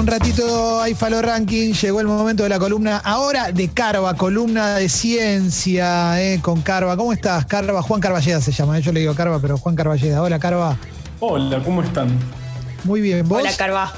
un ratito hay Falo Ranking, llegó el momento de la columna ahora de Carva, columna de ciencia eh, con Carva. ¿Cómo estás, Carva? Juan Carballeda se llama, yo le digo Carva, pero Juan Carballeda. Hola, Carva. Hola, ¿cómo están? Muy bien, ¿vos? Hola, Carva.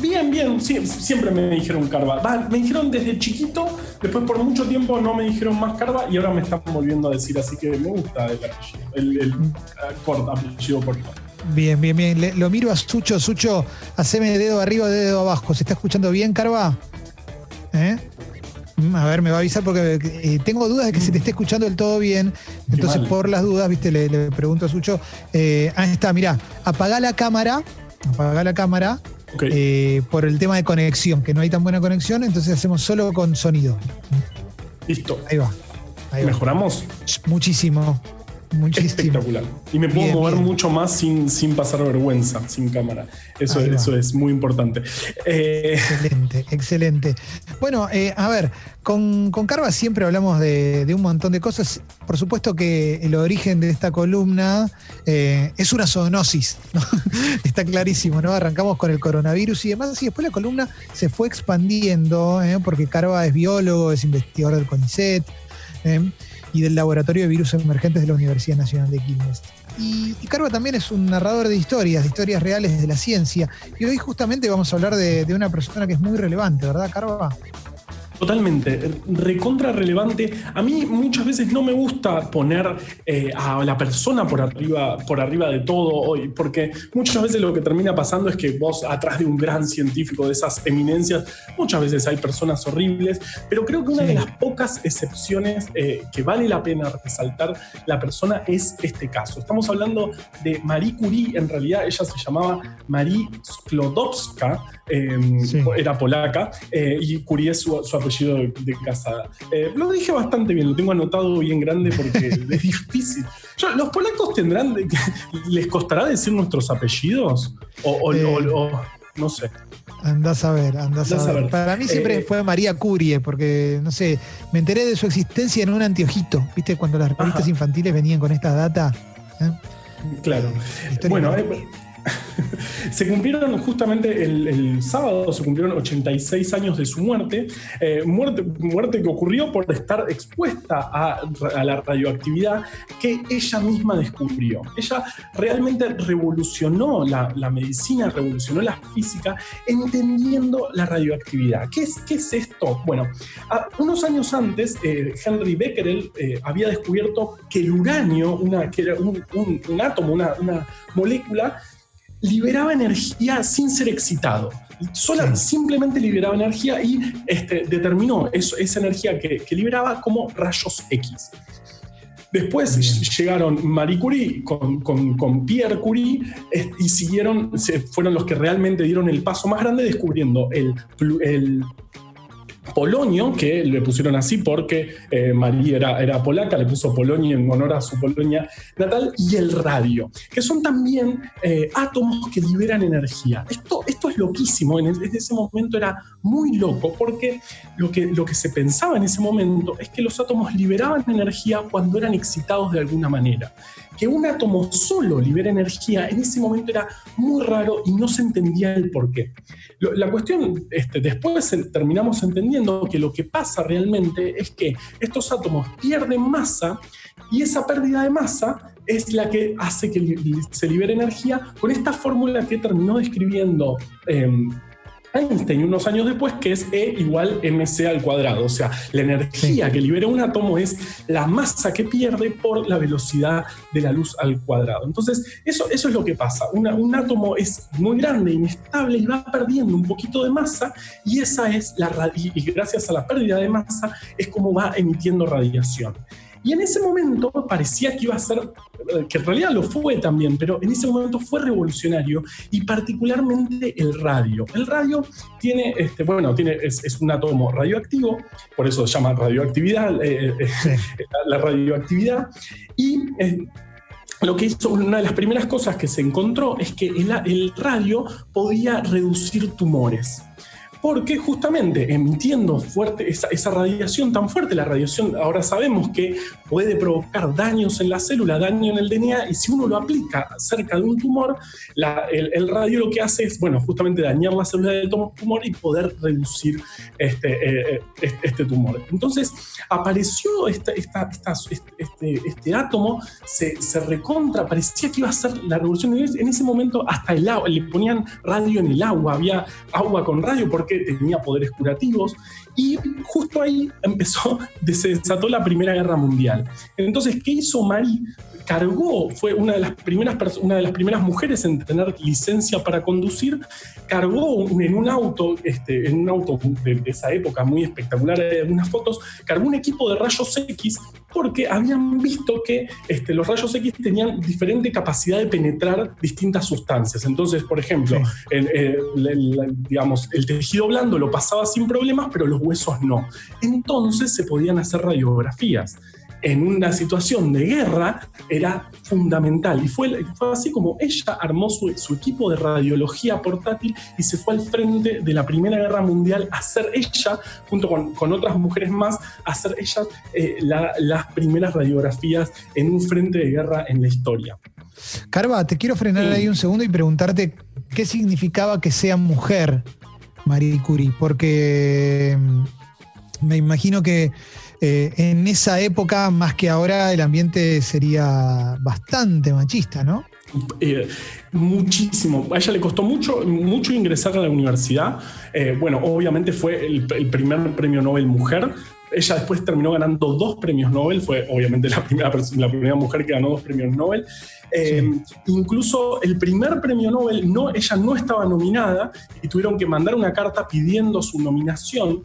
Bien, bien, siempre me dijeron Carva. Va, me dijeron desde chiquito, después por mucho tiempo no me dijeron más Carva y ahora me están volviendo a decir, así que me gusta el apellido, el, el, corto, apellido corto. Bien, bien, bien. Le- lo miro a Sucho. Sucho, haceme dedo arriba, dedo abajo. ¿Se está escuchando bien, Carva? ¿Eh? Mm, A ver, me va a avisar porque eh, tengo dudas de que se te esté escuchando del todo bien. Entonces, por las dudas, viste, le, le pregunto a Sucho. Eh, ahí está, mirá, apagá la cámara. Apagá la cámara eh, por el tema de conexión, que no hay tan buena conexión, entonces hacemos solo con sonido. listo. Ahí va. Ahí va. ¿Mejoramos? Muchísimo. Muchísimo. Espectacular. Y me puedo Bien, mover bien. mucho más sin, sin pasar vergüenza, sin cámara. Eso, va. eso es muy importante. Eh, Excelente, excelente. Bueno, eh, a ver, con, con Carva siempre hablamos de, de un montón de cosas. Por supuesto que el origen de esta columna eh, es una zoonosis, ¿no? Está clarísimo, ¿no? Arrancamos con el coronavirus y demás, y después la columna se fue expandiendo, porque Carva es biólogo, es investigador del CONICET. Y del Laboratorio de Virus Emergentes de la Universidad Nacional de Quilmes. Y, y Carva también es un narrador de historias, de historias reales de la ciencia. Y hoy justamente vamos a hablar de, de una persona que es muy relevante, ¿verdad, Carva? Totalmente, recontra relevante. A mí muchas veces no me gusta poner eh, a la persona por arriba, por arriba de todo hoy, porque muchas veces lo que termina pasando es que vos atrás de un gran científico de esas eminencias, muchas veces hay personas horribles, pero creo que una Sí. de las pocas excepciones eh, que vale la pena resaltar la persona es este caso. Estamos hablando de Marie Curie, en realidad ella se llamaba Marie Sklodowska, eh, Sí. era polaca, eh, y Curie es su, su apellido de, de casada. Eh, lo dije bastante bien, lo tengo anotado bien grande porque es difícil. Yo, ¿Los polacos tendrán, de- les costará decir nuestros apellidos? O, o- Eh. o- o- no sé. Andás a ver, andás, Andás a a ver. Para mí siempre Eh, fue María Curie, porque, no sé, me enteré de su existencia en un anteojito. ¿Viste? Cuando las revistas infantiles venían con esta data. Claro. Bueno, se cumplieron justamente el, sábado, se cumplieron 86 años de su muerte, eh, muerte, muerte que ocurrió por estar expuesta a, la radioactividad que ella misma descubrió. Ella realmente revolucionó la, medicina, revolucionó la física, entendiendo la radioactividad. ¿Qué es, qué es esto? Bueno, unos años antes, eh, Henry Becquerel eh, había descubierto que el uranio, una, que era un, un- átomo, una molécula, liberaba energía sin ser excitado. Sola, Sí. Simplemente liberaba energía y este, determinó eso- esa energía que, que liberaba como rayos X. Después Bien. llegaron Marie Curie con, con- con Pierre Curie eh, y siguieron, se, fueron los que realmente dieron el paso más grande descubriendo el, el polonio, que le pusieron así porque eh, Marie era, era polaca, le puso polonio en honor a su Polonia natal, y el radio, que son también eh, átomos que liberan energía. Esto, esto es loquísimo, en, en ese momento era muy loco, porque lo que, lo que se pensaba en ese momento es que los átomos liberaban energía cuando eran excitados de alguna manera. Que un átomo solo libera energía en ese momento era muy raro y no se entendía el por qué. La cuestión, este, después terminamos entendiendo que lo que pasa realmente es que estos átomos pierden masa y esa pérdida de masa es la que hace que se libere energía con esta fórmula que terminó describiendo em, Einstein unos años después, que es E igual mc al cuadrado. O sea, la energía que libera un átomo es la masa que pierde por la velocidad de la luz al cuadrado. Entonces, eso, eso es lo que pasa. Una- un átomo es muy grande, inestable y va perdiendo un poquito de masa y esa es la y gracias a la pérdida de masa es como va emitiendo radiación. Y en ese momento parecía que iba a ser, eh, que en realidad lo fue también, pero en ese momento fue revolucionario y particularmente el radio. El radio tiene, este, bueno, tiene, es, es un átomo radioactivo, por eso se llama radioactividad, eh, eh, Sí. la, la radioactividad, y eh, lo que hizo, una de las primeras cosas que se encontró es que el, el radio podía reducir tumores. Porque justamente emitiendo fuerte esa, radiación tan fuerte, la radiación ahora sabemos que puede provocar daños en la célula, daño en el DNA, y si uno lo aplica cerca de un tumor, el, radio lo que hace es, bueno, justamente dañar la célula del tumor y poder reducir este, eh, eh, este tumor. Entonces apareció este, este, átomo, se, se, recontra, parecía que iba a ser la revolución. En ese momento hasta el agua, le ponían radio en el agua, había agua con radio, porque tenía poderes curativos y justo ahí empezó, se desató la Primera Guerra Mundial. Entonces, ¿qué hizo Marie? Cargó, fue una de las primeras, una de las primeras mujeres en tener licencia para conducir, cargó en un auto, este, en un auto de, esa época muy espectacular, hay algunas fotos, cargó un equipo de rayos X porque habían visto que este, los rayos X tenían diferente capacidad de penetrar distintas sustancias. Entonces, por ejemplo, eh, digamos, el tejido blando lo pasaba sin problemas, pero los huesos no. Entonces se podían hacer radiografías en una situación de guerra era fundamental. Y fue, fue así como ella armó su, equipo de radiología portátil y se fue al frente de la Primera Guerra Mundial a hacer ella, junto con, otras mujeres más, a hacer ella eh, las primeras radiografías en un frente de guerra en la historia. Carva, te quiero frenar ahí un segundo y preguntarte qué significaba que sea mujer Marie Curie, porque mm, me imagino que eh, en esa época, más que ahora, el ambiente sería bastante machista, ¿no? Eh, muchísimo. A ella le costó mucho, mucho ingresar a la universidad. Eh, bueno, obviamente fue el, primer premio Nobel mujer. Ella después terminó ganando dos premios Nobel, fue obviamente la primera, la primera mujer que ganó dos premios Nobel. Incluso el primer premio Nobel, no, ella no estaba nominada y tuvieron que mandar una carta pidiendo su nominación.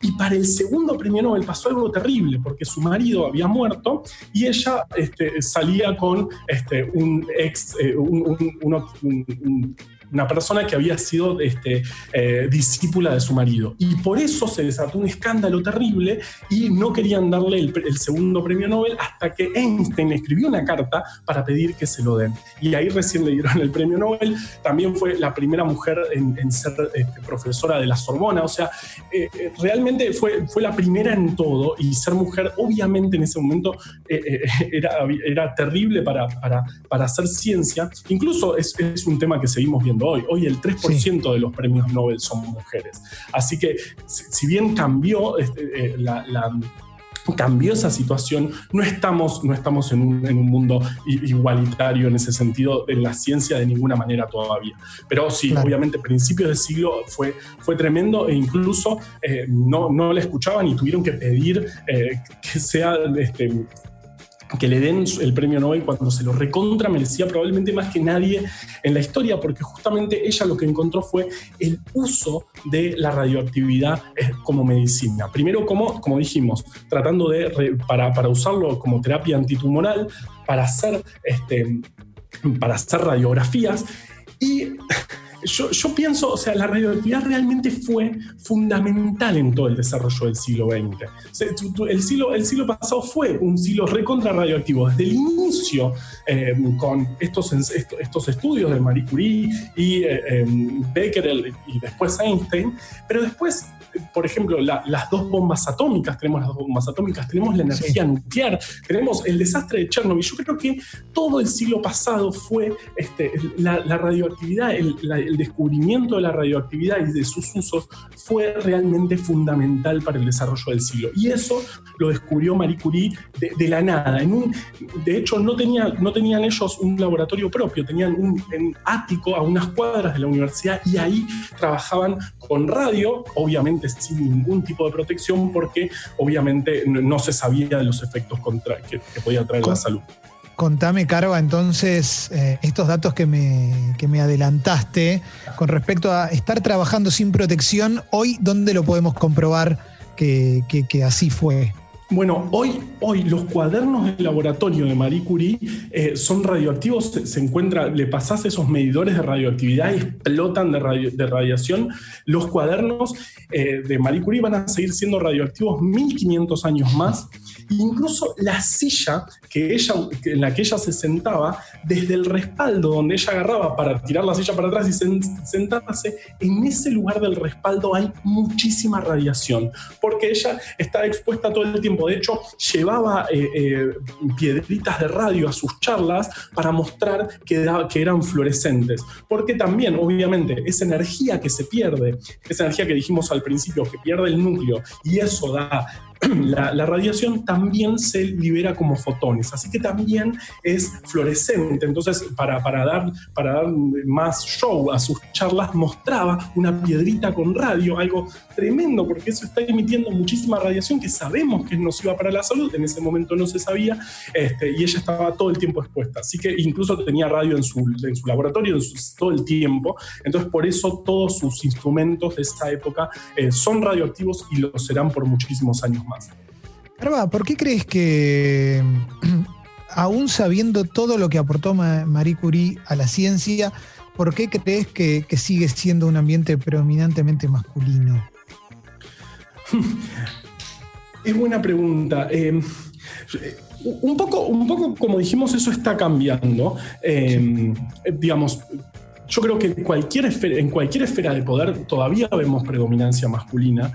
Y para el segundo premio Nobel pasó algo terrible, porque su marido había muerto y ella este, salía con este, un ex, eh, un, una persona que había sido este, eh, discípula de su marido. Y por eso se desató un escándalo terrible y no querían darle el, segundo premio Nobel hasta que Einstein escribió una carta para pedir que se lo den. Y ahí recién le dieron el premio Nobel. También fue la primera mujer en, ser este, profesora de la Sorbona. O sea, eh, eh, realmente fue, fue la primera en todo y ser mujer obviamente en ese momento era, era terrible para, para, para hacer ciencia. Incluso es, es un tema que seguimos viendo hoy. Hoy el 3% de los premios Nobel son mujeres. Así que si bien cambió este, eh, la, cambió esa situación, no estamos, no estamos en, un, mundo igualitario en ese sentido, en la ciencia de ninguna manera todavía. Pero sí, obviamente, principios del siglo fue, fue tremendo e incluso eh, no, no le escuchaban y tuvieron que pedir eh, que sea este, que le den el premio Nobel cuando se lo recontra merecía probablemente más que nadie en la historia, porque justamente ella lo que encontró fue el uso de la radioactividad eh, como medicina. Primero, como, como dijimos, tratando de, para, para usarlo como terapia antitumoral, para hacer, este, para hacer radiografías y yo, pienso, o sea, la radioactividad realmente fue fundamental en todo el desarrollo del siglo XX. el, siglo, el siglo pasado fue un siglo recontra radioactivo. Desde el inicio, eh, con estos, estos estudios de Marie Curie y eh, em, Becker y después Einstein, pero después por ejemplo, las dos bombas atómicas, tenemos las dos bombas atómicas, tenemos la energía nuclear, tenemos el desastre de Chernobyl. Yo creo que todo el siglo pasado fue este, la, radioactividad, el, descubrimiento de la radioactividad y de sus usos fue realmente fundamental para el desarrollo del siglo. Y eso lo descubrió Marie Curie de, la nada. En un, de hecho, no, tenía, no tenían ellos un laboratorio propio, tenían un, ático a unas cuadras de la universidad y ahí trabajaban con radio, obviamente sin ningún tipo de protección porque obviamente no, se sabía de los efectos contra, que, podía traer la salud. Contame, Carva, entonces, eh, estos datos que me, me, adelantaste con respecto a estar trabajando sin protección, hoy, ¿dónde lo podemos comprobar que, que así fue? Bueno, hoy, hoy los cuadernos del laboratorio de Marie Curie eh, son radioactivos, se, encuentra, le pasás esos medidores de radioactividad y explotan de, de radiación. Los cuadernos eh, de Marie Curie van a seguir siendo radioactivos 1500 años más. Incluso la silla que ella, en la que ella se sentaba, desde el respaldo donde ella agarraba para tirar la silla para atrás y sentarse, en ese lugar del respaldo hay muchísima radiación, porque ella estaba expuesta todo el tiempo. De hecho, llevaba eh, eh, piedritas de radio a sus charlas para mostrar que, que eran fluorescentes, porque también, obviamente, esa energía que se pierde, esa energía que dijimos al principio, que pierde el núcleo, y eso da la, radiación también se libera como fotones, así que también es fluorescente. Entonces, para, dar, para dar más show a sus charlas, mostraba una piedrita con radio, algo tremendo, porque eso está emitiendo muchísima radiación que sabemos que es nociva para la salud, en ese momento no se sabía, este, y ella estaba todo el tiempo expuesta. Así que incluso tenía radio en su, en su laboratorio todo el tiempo, entonces por eso todos sus instrumentos de esa época eh, son radioactivos y lo serán por muchísimos años más. Arba, ¿por qué crees que, aún sabiendo todo lo que aportó Marie Curie a la ciencia, ¿por qué crees que, sigue siendo un ambiente predominantemente masculino? Es buena pregunta. Eh, un, poco, un poco, como dijimos, eso está cambiando. Eh, digamos, yo creo que en cualquier, esfera, de poder todavía vemos predominancia masculina.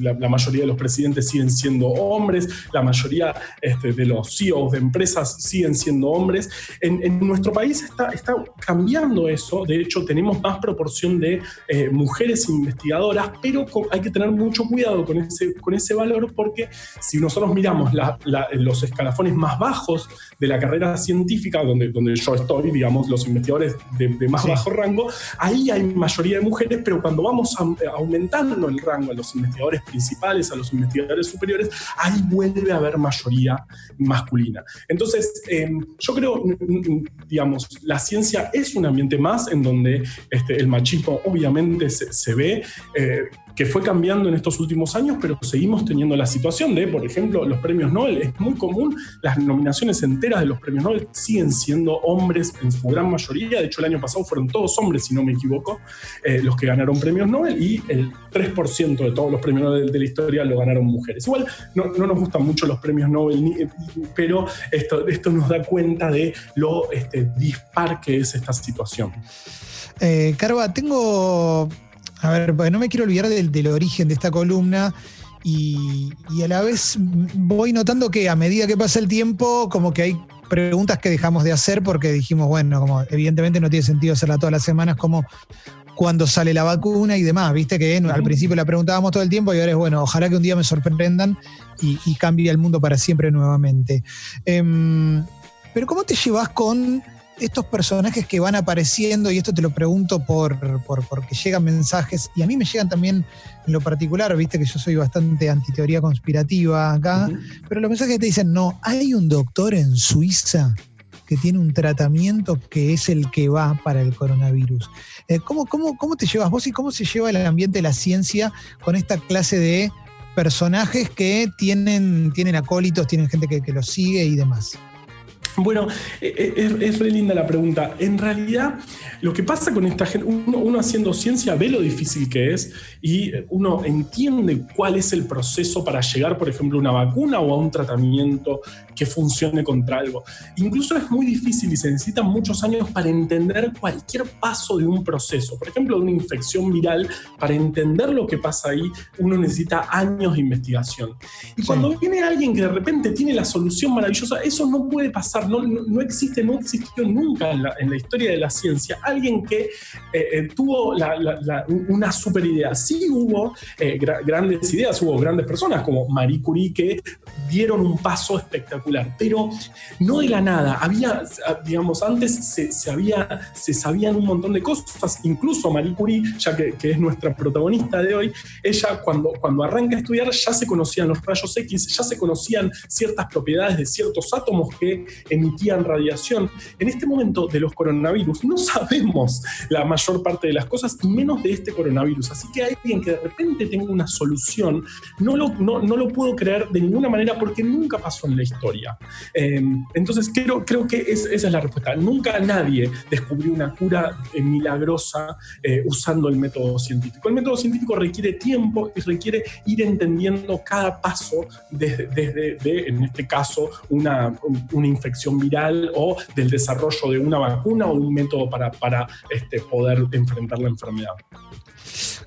la, mayoría de los presidentes siguen siendo hombres, la mayoría este, de los CEOs de empresas siguen siendo hombres. En, nuestro país está, está, cambiando eso. De hecho, tenemos más proporción de eh, mujeres investigadoras, pero hay que tener mucho cuidado con ese, con ese valor porque si nosotros miramos los escalafones más bajos de la carrera científica, donde, donde yo estoy, digamos, los investigadores de, más bajo rango, ahí hay mayoría de mujeres, pero cuando vamos aumentando el rango a los investigadores principales, a los investigadores superiores, ahí vuelve a haber mayoría masculina. Entonces, em, yo creo, digamos, la ciencia es un ambiente más en donde este, el machismo obviamente se, ve. Eh, que fue cambiando en estos últimos años, pero seguimos teniendo la situación de, por ejemplo, los premios Nobel. Es muy común, las nominaciones enteras de los premios Nobel siguen siendo hombres en su gran mayoría. De hecho, el año pasado fueron todos hombres, si no me equivoco, eh, los que ganaron premios Nobel y el 3% de todos los premios Nobel de la historia lo ganaron mujeres. Igual no, nos gustan mucho los premios Nobel, pero esto, esto nos da cuenta de lo este, dispar que es esta situación. Eh, Carva, tengo a ver, no me quiero olvidar del, origen de esta columna y, a la vez voy notando que a medida que pasa el tiempo, como que hay preguntas que dejamos de hacer porque dijimos, bueno, como evidentemente no tiene sentido hacerla todas las semanas, como cuando sale la vacuna y demás, viste que al principio la preguntábamos todo el tiempo y ahora es, bueno, ojalá que un día me sorprendan y, cambie el mundo para siempre nuevamente. Em, pero ¿cómo te llevas con estos personajes que van apareciendo, y esto te lo pregunto por, porque llegan mensajes, y a mí me llegan también en lo particular, viste que yo soy bastante antiteoría conspirativa acá, pero los mensajes te dicen, no, hay un doctor en Suiza que tiene un tratamiento que es el que va para el coronavirus. Eh, ¿cómo, cómo, te llevas vos y cómo se lleva el ambiente de la ciencia con esta clase de personajes que tienen, tienen acólitos, tienen gente que, que los sigue y demás? Bueno, eh, eh, es, re linda la pregunta. En realidad, lo que pasa con esta gente, uno, haciendo ciencia ve lo difícil que es y uno entiende cuál es el proceso para llegar, por ejemplo, a una vacuna o a un tratamiento que funcione contra algo. Incluso es muy difícil y se necesitan muchos años para entender cualquier paso de un proceso. Por ejemplo, de una infección viral, para entender lo que pasa ahí, uno necesita años de investigación. Y cuando viene alguien que de repente tiene la solución maravillosa, eso no puede pasar no, existe, no existió nunca en la, historia de la ciencia alguien que eh, eh, tuvo una super idea. Sí hubo eh, grandes ideas, hubo grandes personas como Marie Curie que dieron un paso espectacular, pero no de la nada. Había, digamos, antes se, había, se sabían un montón de cosas, incluso Marie Curie, ya que, es nuestra protagonista de hoy, ella cuando, cuando arranca a estudiar ya se conocían los rayos X, ya se conocían ciertas propiedades de ciertos átomos que emitían radiación. En este momento de los coronavirus no sabemos la mayor parte de las cosas menos de este coronavirus. Así que alguien que de repente tenga una solución, no lo, no, no lo puedo creer de ninguna manera porque nunca pasó en la historia. Em, entonces creo, creo que esa es la respuesta. Nunca nadie descubrió una cura eh, milagrosa eh, usando el método científico. El método científico requiere tiempo y requiere ir entendiendo cada paso desde, desde en este caso, una, una, infección viral o del desarrollo de una vacuna o un método para, para este, poder enfrentar la enfermedad.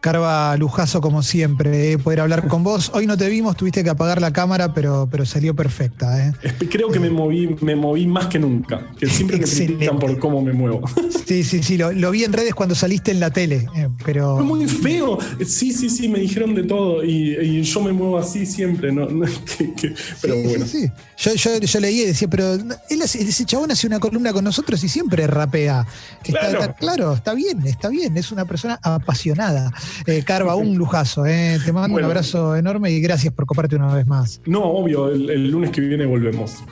Carva, lujazo como siempre, eh, poder hablar con vos. Hoy no te vimos, tuviste que apagar la cámara, pero, pero salió perfecta. Eh. Creo que me moví, me moví más que nunca, que siempre me critican por cómo me muevo. Sí, sí, sí, lo, vi en redes cuando saliste en la tele, eh, pero... Fue muy feo. Sí, sí, sí, me dijeron de todo y, yo me muevo así siempre, ¿no? pero bueno. Sí, Yo, yo, leí y decía, pero él, ese chabón hace una columna con nosotros y siempre rapea. claro. claro, está bien, está bien, es una persona apasionada. Eh, Carva, un lujazo. Eh. Te mando un abrazo enorme y gracias por compartir una vez más. No, obvio, el lunes que viene volvemos.